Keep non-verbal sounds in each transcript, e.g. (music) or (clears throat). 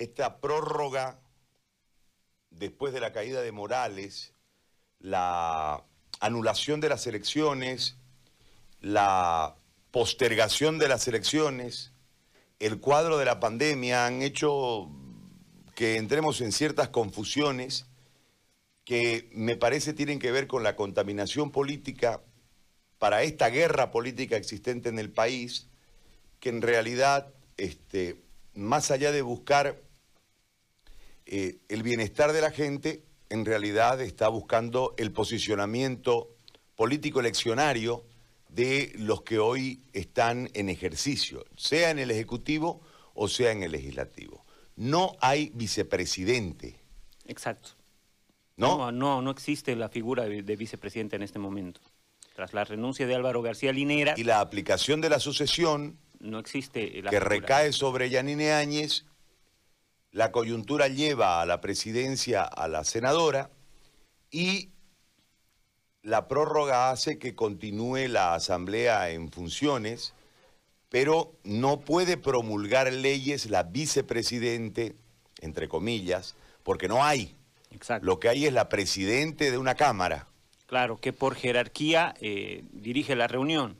esta prórroga después de la caída de Morales, la anulación de las elecciones, la postergación de las elecciones, el cuadro de la pandemia han hecho que entremos en ciertas confusiones que me parece tienen que ver con la contaminación política para esta guerra política existente en el país, que en realidad, este, más allá de buscar eh, el bienestar de la gente, en realidad está buscando el posicionamiento político eleccionario de los que hoy están en ejercicio, sea en el Ejecutivo o sea en el Legislativo. No hay vicepresidente. Exacto. ¿No? No, no, existe la figura de, vicepresidente en este momento. Tras la renuncia de Álvaro García Linera... Y la aplicación de la sucesión... No existe Que recae sobre Yanine Áñez, la coyuntura lleva a la presidencia a la senadora y la prórroga hace que continúe la asamblea en funciones, pero no puede promulgar leyes la vicepresidente, entre comillas, porque no hay. Lo que hay es la presidente de una Cámara. Claro, que por jerarquía eh, dirige la reunión,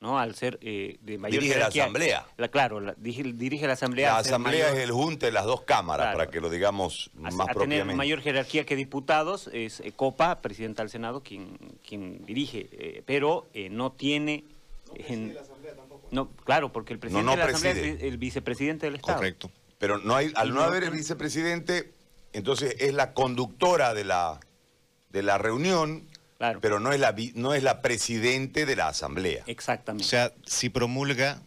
¿no? Al ser eh, de mayor dirige jerarquía. la Asamblea. La, claro, dirige, la Asamblea. La Asamblea es el junte de las dos cámaras, para que lo digamos más a tener mayor jerarquía que diputados, es eh, Copa, presidenta del Senado, quien, quien dirige, pero no tiene... No la Asamblea tampoco. No, claro, porque el presidente de la Asamblea es el vicepresidente del Estado. Correcto. Pero no hay, al no haber el vicepresidente entonces es la conductora de la, de la reunión, pero no es, la, no es la presidente de la asamblea. Exactamente. O sea, si promulga,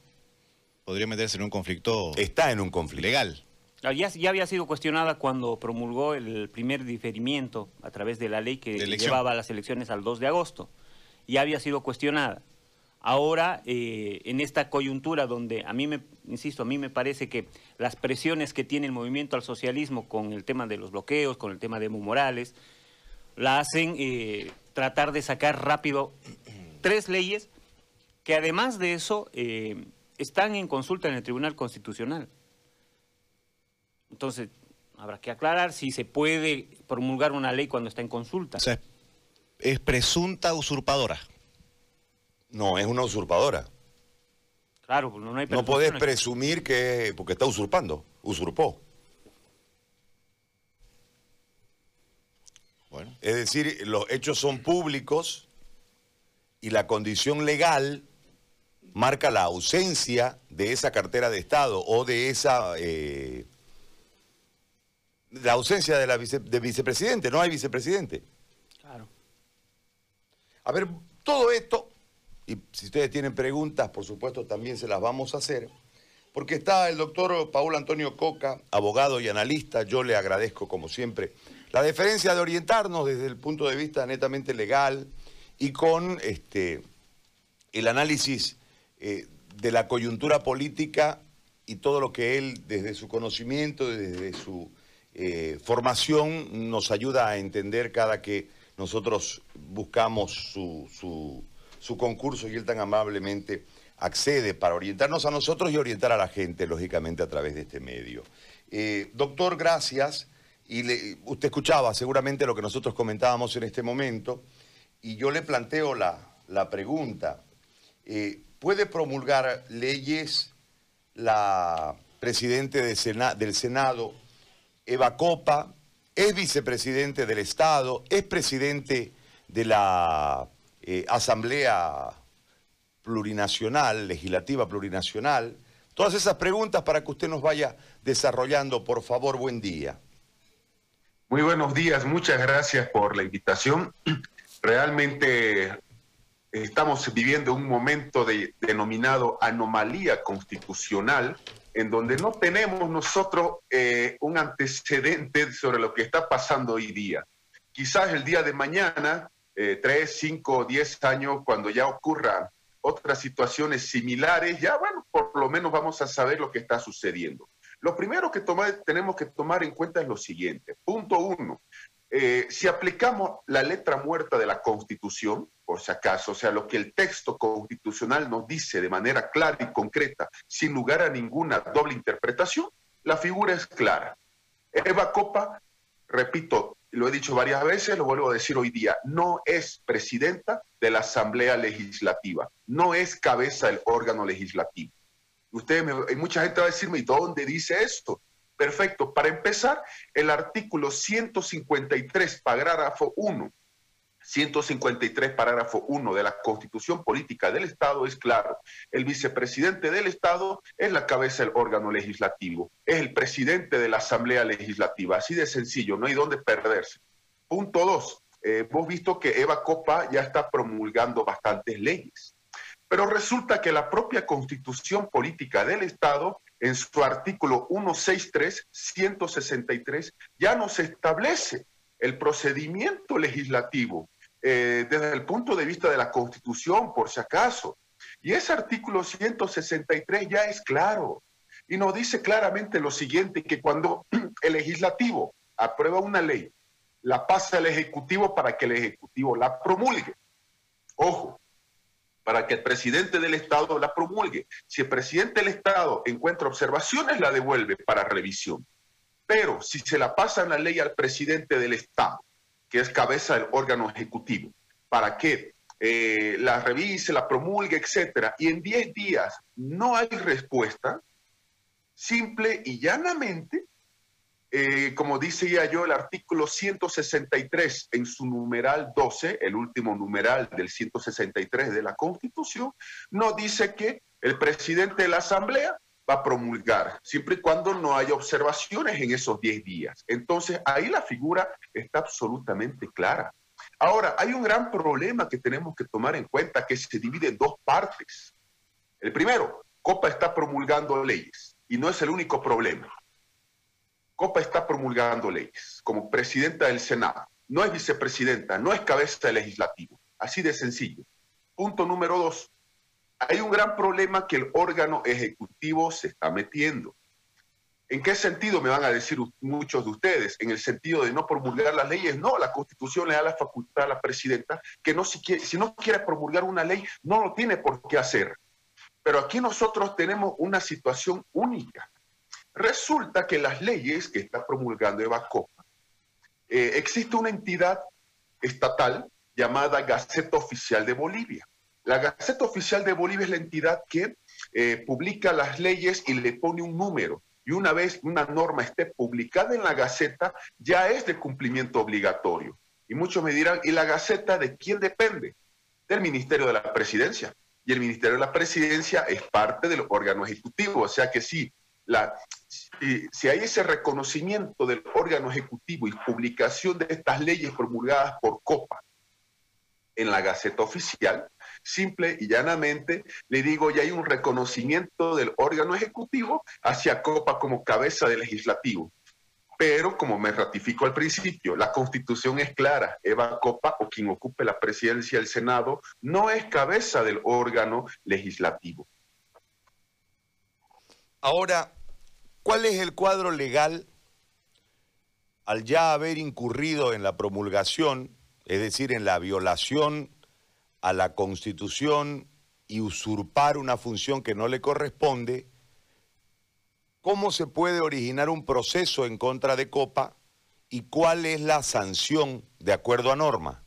podría meterse en un conflicto... Está en un conflicto. Legal. Ah, ya, ya, había sido cuestionada cuando promulgó el primer diferimiento a través de la ley que llevaba las elecciones al 2 de agosto. Ya había sido cuestionada. Ahora, eh, en esta coyuntura donde a mí me, insisto, a mí me parece que las presiones que tiene el movimiento al socialismo con el tema de los bloqueos, con el tema de Evo Morales, la hacen eh, tratar de sacar rápido tres leyes que además de eso eh, están en consulta en el Tribunal Constitucional. Entonces, habrá que aclarar si se puede promulgar una ley cuando está en consulta. O sea, es presunta usurpadora. No, es una usurpadora. Claro, pues no hay No podés presumir que, porque está usurpando, usurpó. Bueno. Es decir, los hechos son públicos y la condición legal marca la ausencia de esa cartera de Estado o de esa... Eh, la ausencia de la de vicepresidente, no hay vicepresidente. Claro. A ver, todo esto y si ustedes tienen preguntas, por supuesto, también se las vamos a hacer. Porque está el doctor Paul Antonio Coca, abogado y analista. Yo le agradezco, como siempre, la deferencia de orientarnos desde el punto de vista netamente legal y con este, el análisis eh, de la coyuntura política y todo lo que él, desde su conocimiento, desde su eh, formación, nos ayuda a entender cada que nosotros buscamos su su concurso y él tan amablemente accede para orientarnos a nosotros y orientar a la gente, lógicamente, a través de este medio. Eh, doctor, gracias. Y usted escuchaba seguramente lo que nosotros comentábamos en este momento, y yo le planteo la, pregunta. Eh, ¿Puede promulgar leyes la presidente del Senado, Eva Copa, es vicepresidente del Estado, es presidente de la eh, asamblea plurinacional, legislativa plurinacional. Todas esas preguntas para que usted nos vaya desarrollando, por favor, buen día. Muy buenos días, muchas gracias por la invitación. (clears throat) Realmente estamos viviendo un momento denominado anomalía constitucional, en donde no tenemos nosotros eh, un antecedente sobre lo que está pasando hoy día. Quizás el día de mañana eh, tres, cinco, diez años, cuando ya ocurran otras situaciones similares, ya bueno, por lo menos vamos a saber lo que está sucediendo. Lo primero que tenemos que tomar en cuenta es lo siguiente. Punto uno, eh, si aplicamos la letra muerta de la Constitución, por si acaso, o sea, lo que el texto constitucional nos dice de manera clara y concreta, sin lugar a ninguna doble interpretación, La figura es clara. Eva Copa, repito, lo he dicho varias veces, lo vuelvo a decir hoy día, no es presidenta de la Asamblea Legislativa, no es cabeza del órgano legislativo. Ustedes, hay mucha gente va a decirme, ¿y dónde dice esto? Perfecto. Para empezar, el artículo 153, parágrafo 1, 153, parágrafo 1 de la Constitución Política del Estado es claro. El vicepresidente del Estado es la cabeza del órgano legislativo, es el presidente de la Asamblea Legislativa. Así de sencillo, no hay dónde perderse. Punto 2. Eh, hemos visto que Eva Copa ya está promulgando bastantes leyes. Pero resulta que la propia Constitución Política del Estado, en su artículo 163, 163, ya nos establece el procedimiento legislativo eh, desde el punto de vista de la Constitución, por si acaso. Y ese artículo 163 ya es claro y nos dice claramente lo siguiente, que cuando (clears throat) el legislativo aprueba una ley, la pasa al Ejecutivo para que el Ejecutivo la promulgue. Ojo, para que el presidente del Estado la promulgue. Si el presidente del Estado encuentra observaciones, la devuelve para revisión. Pero si se la pasa la ley al presidente del Estado, que es cabeza del órgano ejecutivo, para que eh, la revise, la promulgue, etcétera, y en 10 días no hay respuesta, simple y llanamente, eh, como decía yo, el artículo 163 en su numeral 12, el último numeral del 163 de la Constitución, nos dice que el presidente de la Asamblea va a promulgar, siempre y cuando no haya observaciones en esos 10 días. Entonces, ahí la figura está absolutamente clara. Ahora, hay un gran problema que tenemos que tomar en cuenta que se divide en dos partes. El primero, Copa está promulgando leyes y no es el único problema. Copa está promulgando leyes como presidenta del Senado. No es vicepresidenta, no es cabeza del legislativo. Así de sencillo. Punto número dos hay un gran problema que el órgano ejecutivo se está metiendo. ¿En qué sentido me van a decir muchos de ustedes? En el sentido de no promulgar las leyes. No, la Constitución le da la facultad a la presidenta que no, si, si no quiere promulgar una ley, no lo tiene por qué hacer. Pero aquí nosotros tenemos una situación única. Resulta que las leyes que está promulgando Eva Copa, eh, existe una entidad estatal llamada Gaceta Oficial de Bolivia. La Gaceta Oficial de Bolivia es la entidad que eh, publica las leyes y le pone un número. Y una vez una norma esté publicada en la Gaceta, ya es de cumplimiento obligatorio. Y muchos me dirán, ¿y la Gaceta de quién depende? Del Ministerio de la Presidencia. Y el Ministerio de la Presidencia es parte del órgano ejecutivo. O sea que sí, la, si hay ese reconocimiento del órgano ejecutivo y publicación de estas leyes promulgadas por COPA en la Gaceta Oficial, simple y llanamente le digo, ya hay un reconocimiento del órgano ejecutivo hacia Copa como cabeza del legislativo. Pero, como me ratifico al principio, la constitución es clara. Eva Copa o quien ocupe la presidencia del Senado no es cabeza del órgano legislativo. Ahora, ¿cuál es el cuadro legal al ya haber incurrido en la promulgación, es decir, en la violación a la Constitución y usurpar una función que no le corresponde, ¿cómo se puede originar un proceso en contra de Copa y cuál es la sanción de acuerdo a norma?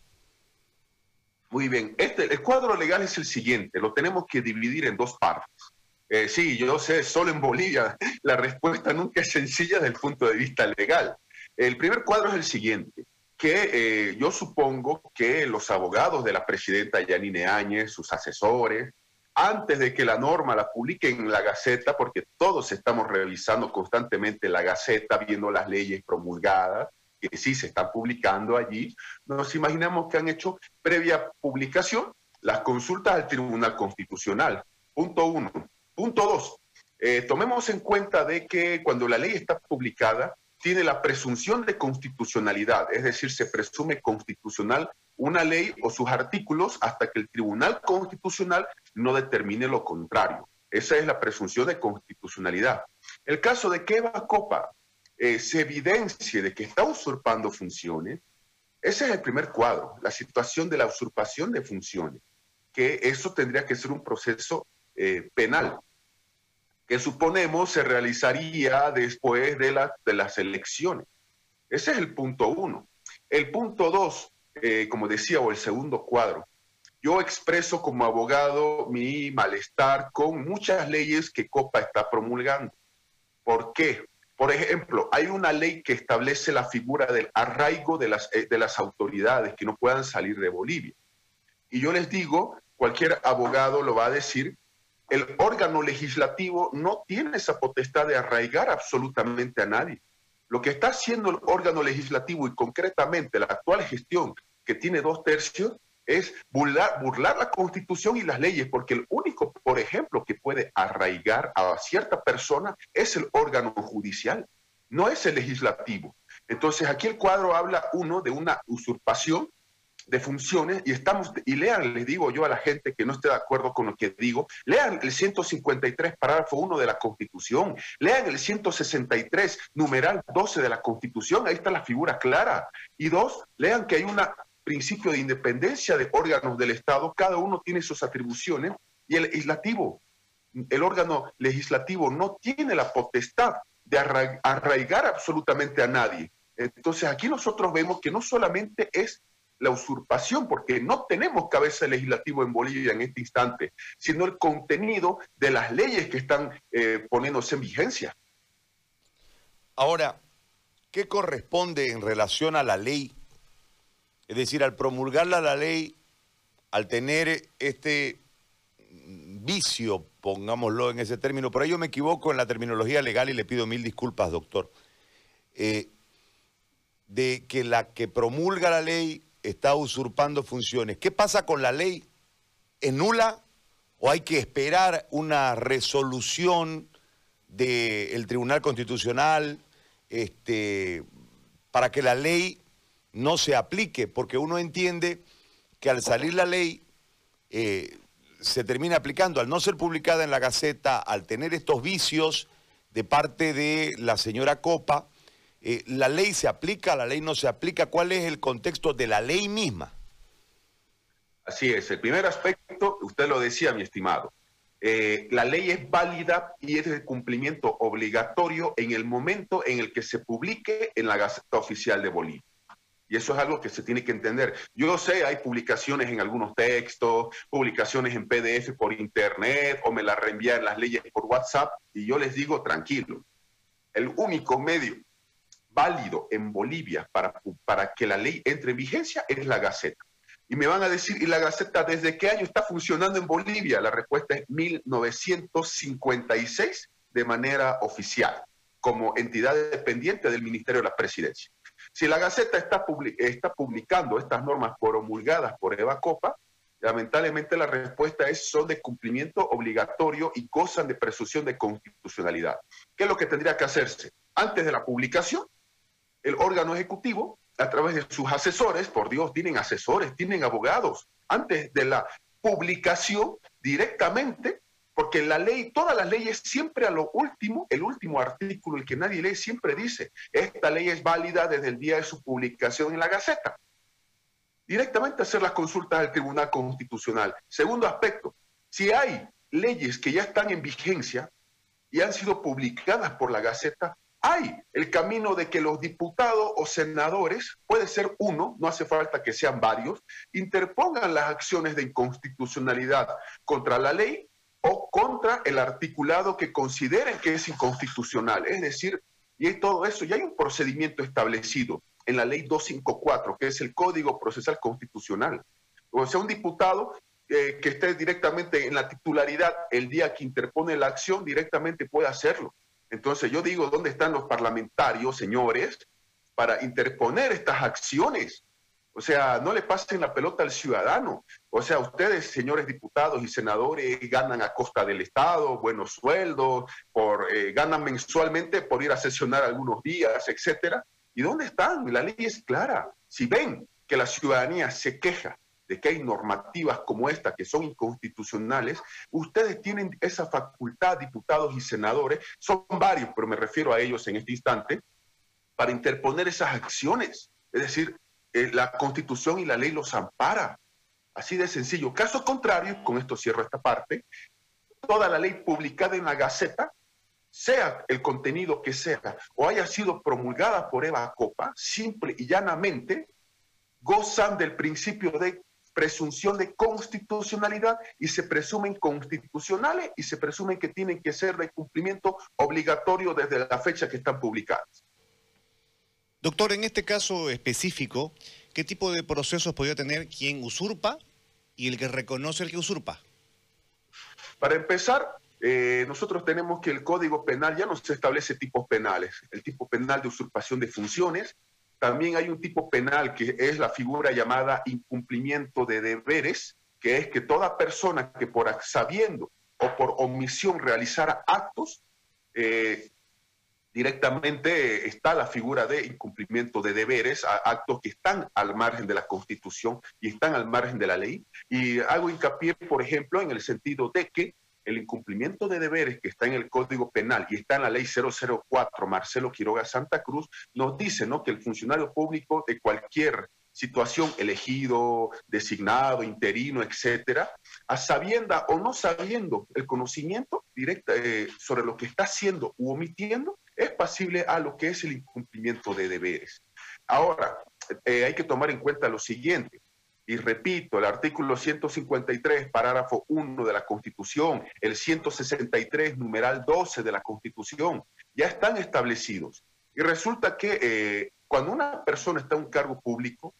Muy bien, este, el cuadro legal es el siguiente, lo tenemos que dividir en dos partes. Eh, sí, yo sé, solo en Bolivia (laughs) la respuesta nunca es sencilla desde el punto de vista legal. El primer cuadro es el siguiente que eh, yo supongo que los abogados de la presidenta Yanine Áñez, sus asesores, antes de que la norma la publiquen en la Gaceta, porque todos estamos revisando constantemente la Gaceta, viendo las leyes promulgadas, que sí se están publicando allí, nos imaginamos que han hecho previa publicación las consultas al Tribunal Constitucional. Punto uno. Punto dos. Eh, tomemos en cuenta de que cuando la ley está publicada, tiene la presunción de constitucionalidad, es decir, se presume constitucional una ley o sus artículos hasta que el Tribunal Constitucional no determine lo contrario. Esa es la presunción de constitucionalidad. El caso de que Eva Copa eh, se evidencie de que está usurpando funciones, ese es el primer cuadro, la situación de la usurpación de funciones, que eso tendría que ser un proceso eh, penal. que suponemos se realizaría después de, de las elecciones. Ese es el punto uno. El punto dos, eh, como decía, o el segundo cuadro, yo expreso como abogado mi malestar con muchas leyes que COPA está promulgando. ¿Por qué? Por ejemplo, hay una ley que establece la figura del arraigo de las, eh, de las autoridades que no puedan salir de Bolivia. Y yo les digo, cualquier abogado lo va a decir, el órgano legislativo no tiene esa potestad de arraigar absolutamente a nadie. Lo que está haciendo el órgano legislativo y concretamente la actual gestión, que tiene dos tercios, es burlar, la constitución y las leyes, porque el único, por ejemplo, que puede arraigar a cierta persona es el órgano judicial, no es el legislativo. Entonces aquí el cuadro habla, uno, de una usurpación de funciones y estamos, y lean, les digo yo a la gente que no esté de acuerdo con lo que digo, lean el 153, parágrafo 1 de la Constitución, lean el 163, numeral 12 de la Constitución, ahí está la figura clara. Y dos, lean que hay un principio de independencia de órganos del Estado, cada uno tiene sus atribuciones y el legislativo, el órgano legislativo no tiene la potestad de arraigar absolutamente a nadie. Entonces aquí nosotros vemos que no solamente es la usurpación, porque no tenemos cabeza legislativo en Bolivia en este instante, sino el contenido de las leyes que están eh, poniéndose en vigencia. Ahora, ¿qué corresponde en relación a la ley? Es decir, al promulgarla la ley, al tener este vicio, pongámoslo en ese término, por ello me equivoco en la terminología legal y le pido mil disculpas, doctor, eh, de que la que promulga la ley está usurpando funciones. ¿Qué pasa con la ley? ¿Es nula o hay que esperar una resolución del Tribunal Constitucional este, para que la ley no se aplique? Porque uno entiende que al salir la ley eh, se termina aplicando. Al no ser publicada en la Gaceta, al tener estos vicios de parte de la señora Copa, eh, ¿La ley se aplica, la ley no se aplica? ¿Cuál es el contexto de la ley misma? Así es. El primer aspecto, usted lo decía, mi estimado. Eh, la ley es válida y es de cumplimiento obligatorio en el momento en el que se publique en la Gaceta Oficial de Bolivia. Y eso es algo que se tiene que entender. Yo sé, hay publicaciones en algunos textos, publicaciones en PDF por internet o me las reenvían las leyes por WhatsApp y yo les digo, tranquilo, el único medio válido en Bolivia para, para que la ley entre en vigencia es la Gaceta. Y me van a decir, ¿y la Gaceta desde qué año está funcionando en Bolivia? La respuesta es 1956 de manera oficial, como entidad dependiente del Ministerio de la Presidencia. Si la Gaceta está, está publicando estas normas promulgadas por Eva Copa, lamentablemente la respuesta es son de cumplimiento obligatorio y gozan de presunción de constitucionalidad. ¿Qué es lo que tendría que hacerse? Antes de la publicación, el órgano ejecutivo, a través de sus asesores, por Dios, tienen asesores, tienen abogados, antes de la publicación directamente, porque la ley, todas las leyes siempre a lo último, el último artículo, el que nadie lee, siempre dice, esta ley es válida desde el día de su publicación en la Gaceta. Directamente hacer las consultas al Tribunal Constitucional. Segundo aspecto, si hay leyes que ya están en vigencia y han sido publicadas por la Gaceta, hay el camino de que los diputados o senadores, puede ser uno, no hace falta que sean varios, interpongan las acciones de inconstitucionalidad contra la ley o contra el articulado que consideren que es inconstitucional. Es decir, y es todo eso, y hay un procedimiento establecido en la ley 254, que es el Código Procesal Constitucional. O sea, un diputado eh, que esté directamente en la titularidad el día que interpone la acción, directamente puede hacerlo. Entonces yo digo, ¿dónde están los parlamentarios, señores, para interponer estas acciones? O sea, no le pasen la pelota al ciudadano. O sea, ustedes, señores diputados y senadores, ganan a costa del Estado, buenos sueldos, por, eh, ganan mensualmente por ir a sesionar algunos días, etcétera. ¿Y dónde están? La ley es clara. Si ven que la ciudadanía se queja de que hay normativas como esta que son inconstitucionales, ustedes tienen esa facultad, diputados y senadores, son varios, pero me refiero a ellos en este instante, para interponer esas acciones. Es decir, eh, la constitución y la ley los ampara. Así de sencillo. Caso contrario, con esto cierro esta parte, toda la ley publicada en la Gaceta sea el contenido que sea, o haya sido promulgada por Eva Copa, simple y llanamente, gozan del principio de presunción de constitucionalidad y se presumen constitucionales y se presumen que tienen que ser de cumplimiento obligatorio desde la fecha que están publicadas. Doctor, en este caso específico, ¿qué tipo de procesos podría tener quien usurpa y el que reconoce el que usurpa? Para empezar, eh, nosotros tenemos que el Código Penal ya no se establece tipos penales. El tipo penal de usurpación de funciones, también hay un tipo penal que es la figura llamada incumplimiento de deberes, que es que toda persona que por sabiendo o por omisión realizara actos, eh, directamente está la figura de incumplimiento de deberes, actos que están al margen de la Constitución y están al margen de la ley. Y hago hincapié, por ejemplo, en el sentido de que el incumplimiento de deberes que está en el Código Penal y está en la Ley 004, Marcelo Quiroga Santa Cruz, nos dice ¿no? que el funcionario público de cualquier situación, elegido, designado, interino, etcétera, a sabienda o no sabiendo el conocimiento directo eh, sobre lo que está haciendo u omitiendo, es pasible a lo que es el incumplimiento de deberes. Ahora, eh, hay que tomar en cuenta lo siguiente. Y repito, el artículo 153, parágrafo 1 de la Constitución, el 163, numeral 12 de la Constitución, ya están establecidos. Y resulta que eh, cuando una persona está en un cargo público,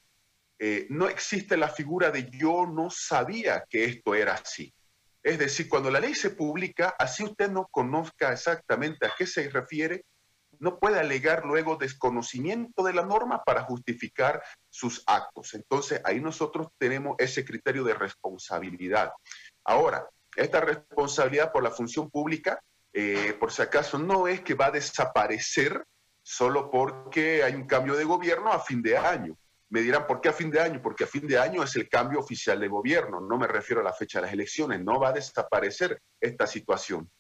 eh, no existe la figura de yo no sabía que esto era así. Es decir, cuando la ley se publica, así usted no conozca exactamente a qué se refiere, no puede alegar luego desconocimiento de la norma para justificar sus actos. Entonces, ahí nosotros tenemos ese criterio de responsabilidad. Ahora, esta responsabilidad por la función pública, eh, por si acaso, no es que va a desaparecer solo porque hay un cambio de gobierno a fin de año. Me dirán, ¿por qué a fin de año? Porque a fin de año es el cambio oficial de gobierno, no me refiero a la fecha de las elecciones, no va a desaparecer esta situación.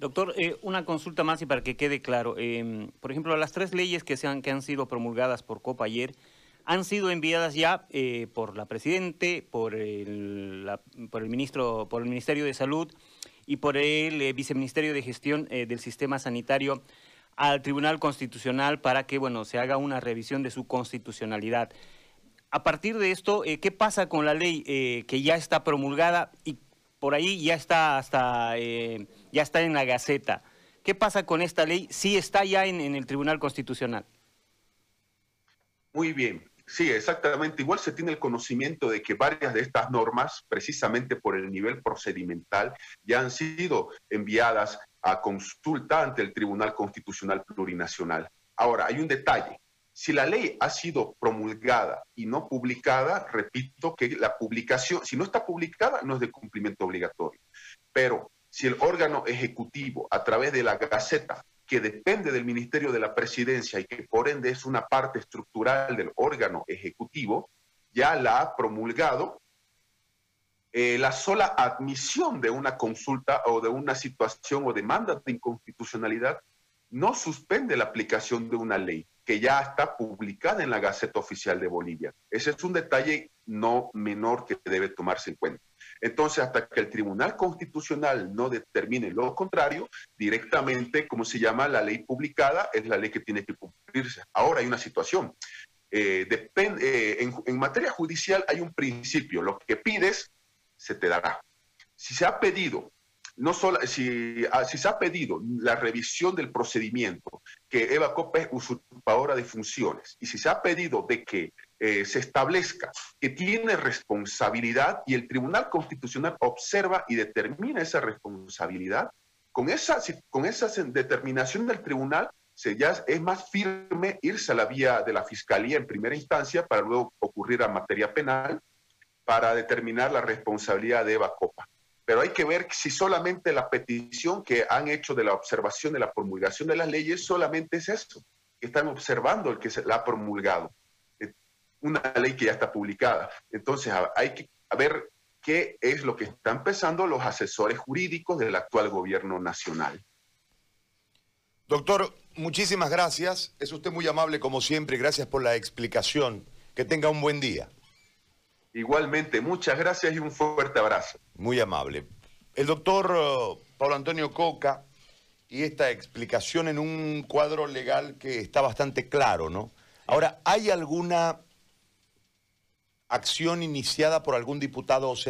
Doctor, eh, una consulta más y para que quede claro. Em, por ejemplo, las tres leyes que, se han, que han sido promulgadas por COPA ayer han sido enviadas ya eh, por la Presidente, por el, por, el ministro, por el Ministerio de Salud y por el eh, Viceministerio de Gestión del Sistema Sanitario al Tribunal Constitucional para que bueno, se haga una revisión de su constitucionalidad. A partir de esto, ¿qué pasa con la ley que ya está promulgada y por ahí ya está hasta eh, ya está en la Gaceta. ¿Qué pasa con esta ley? Sí está ya en, el Tribunal Constitucional. Muy bien. Sí, exactamente. Igual se tiene el conocimiento de que varias de estas normas, precisamente por el nivel procedimental, ya han sido enviadas a consulta ante el Tribunal Constitucional Plurinacional. Ahora, hay un detalle. Si la ley ha sido promulgada y no publicada, repito que la publicación, si no está publicada, no es de cumplimiento obligatorio. Pero si el órgano ejecutivo, a través de la Gaceta, que depende del Ministerio de la Presidencia y que por ende es una parte estructural del órgano ejecutivo, ya la ha promulgado, eh, la sola admisión de una consulta o de una situación o demanda de inconstitucionalidad no suspende la aplicación de una ley que ya está publicada en la Gaceta Oficial de Bolivia. Ese es un detalle no menor que debe tomarse en cuenta. Entonces, hasta que el Tribunal Constitucional no determine lo contrario, directamente, como se llama, la ley publicada es la ley que tiene que cumplirse. Ahora hay una situación. Eh, eh, en materia judicial hay un principio, lo que pides se te dará. Si se ha pedido no solo, si, ah, si, se ha pedido la revisión del procedimiento, que Eva Copa es usurpadora de funciones, y si se ha pedido de que eh, se establezca que tiene responsabilidad y el Tribunal Constitucional observa y determina esa responsabilidad, con esa, con esa determinación del Tribunal se ya es más firme irse a la vía de la Fiscalía en primera instancia para luego ocurrir a materia penal para determinar la responsabilidad de Eva Copa pero hay que ver si solamente la petición que han hecho de la observación de la promulgación de las leyes solamente es eso, que están observando el que se la ha promulgado, eh, una ley que ya está publicada. Entonces hay que ver qué es lo que están pensando los asesores jurídicos del actual gobierno nacional. Doctor, muchísimas gracias. Es usted muy amable como siempre. Gracias por la explicación. Que tenga un buen día. Igualmente, muchas gracias y un fuerte abrazo. Muy amable. El doctor uh, Pablo Antonio Coca y esta explicación en un cuadro legal que está bastante claro, ¿no? Ahora, ¿hay alguna acción iniciada por algún diputado o senador?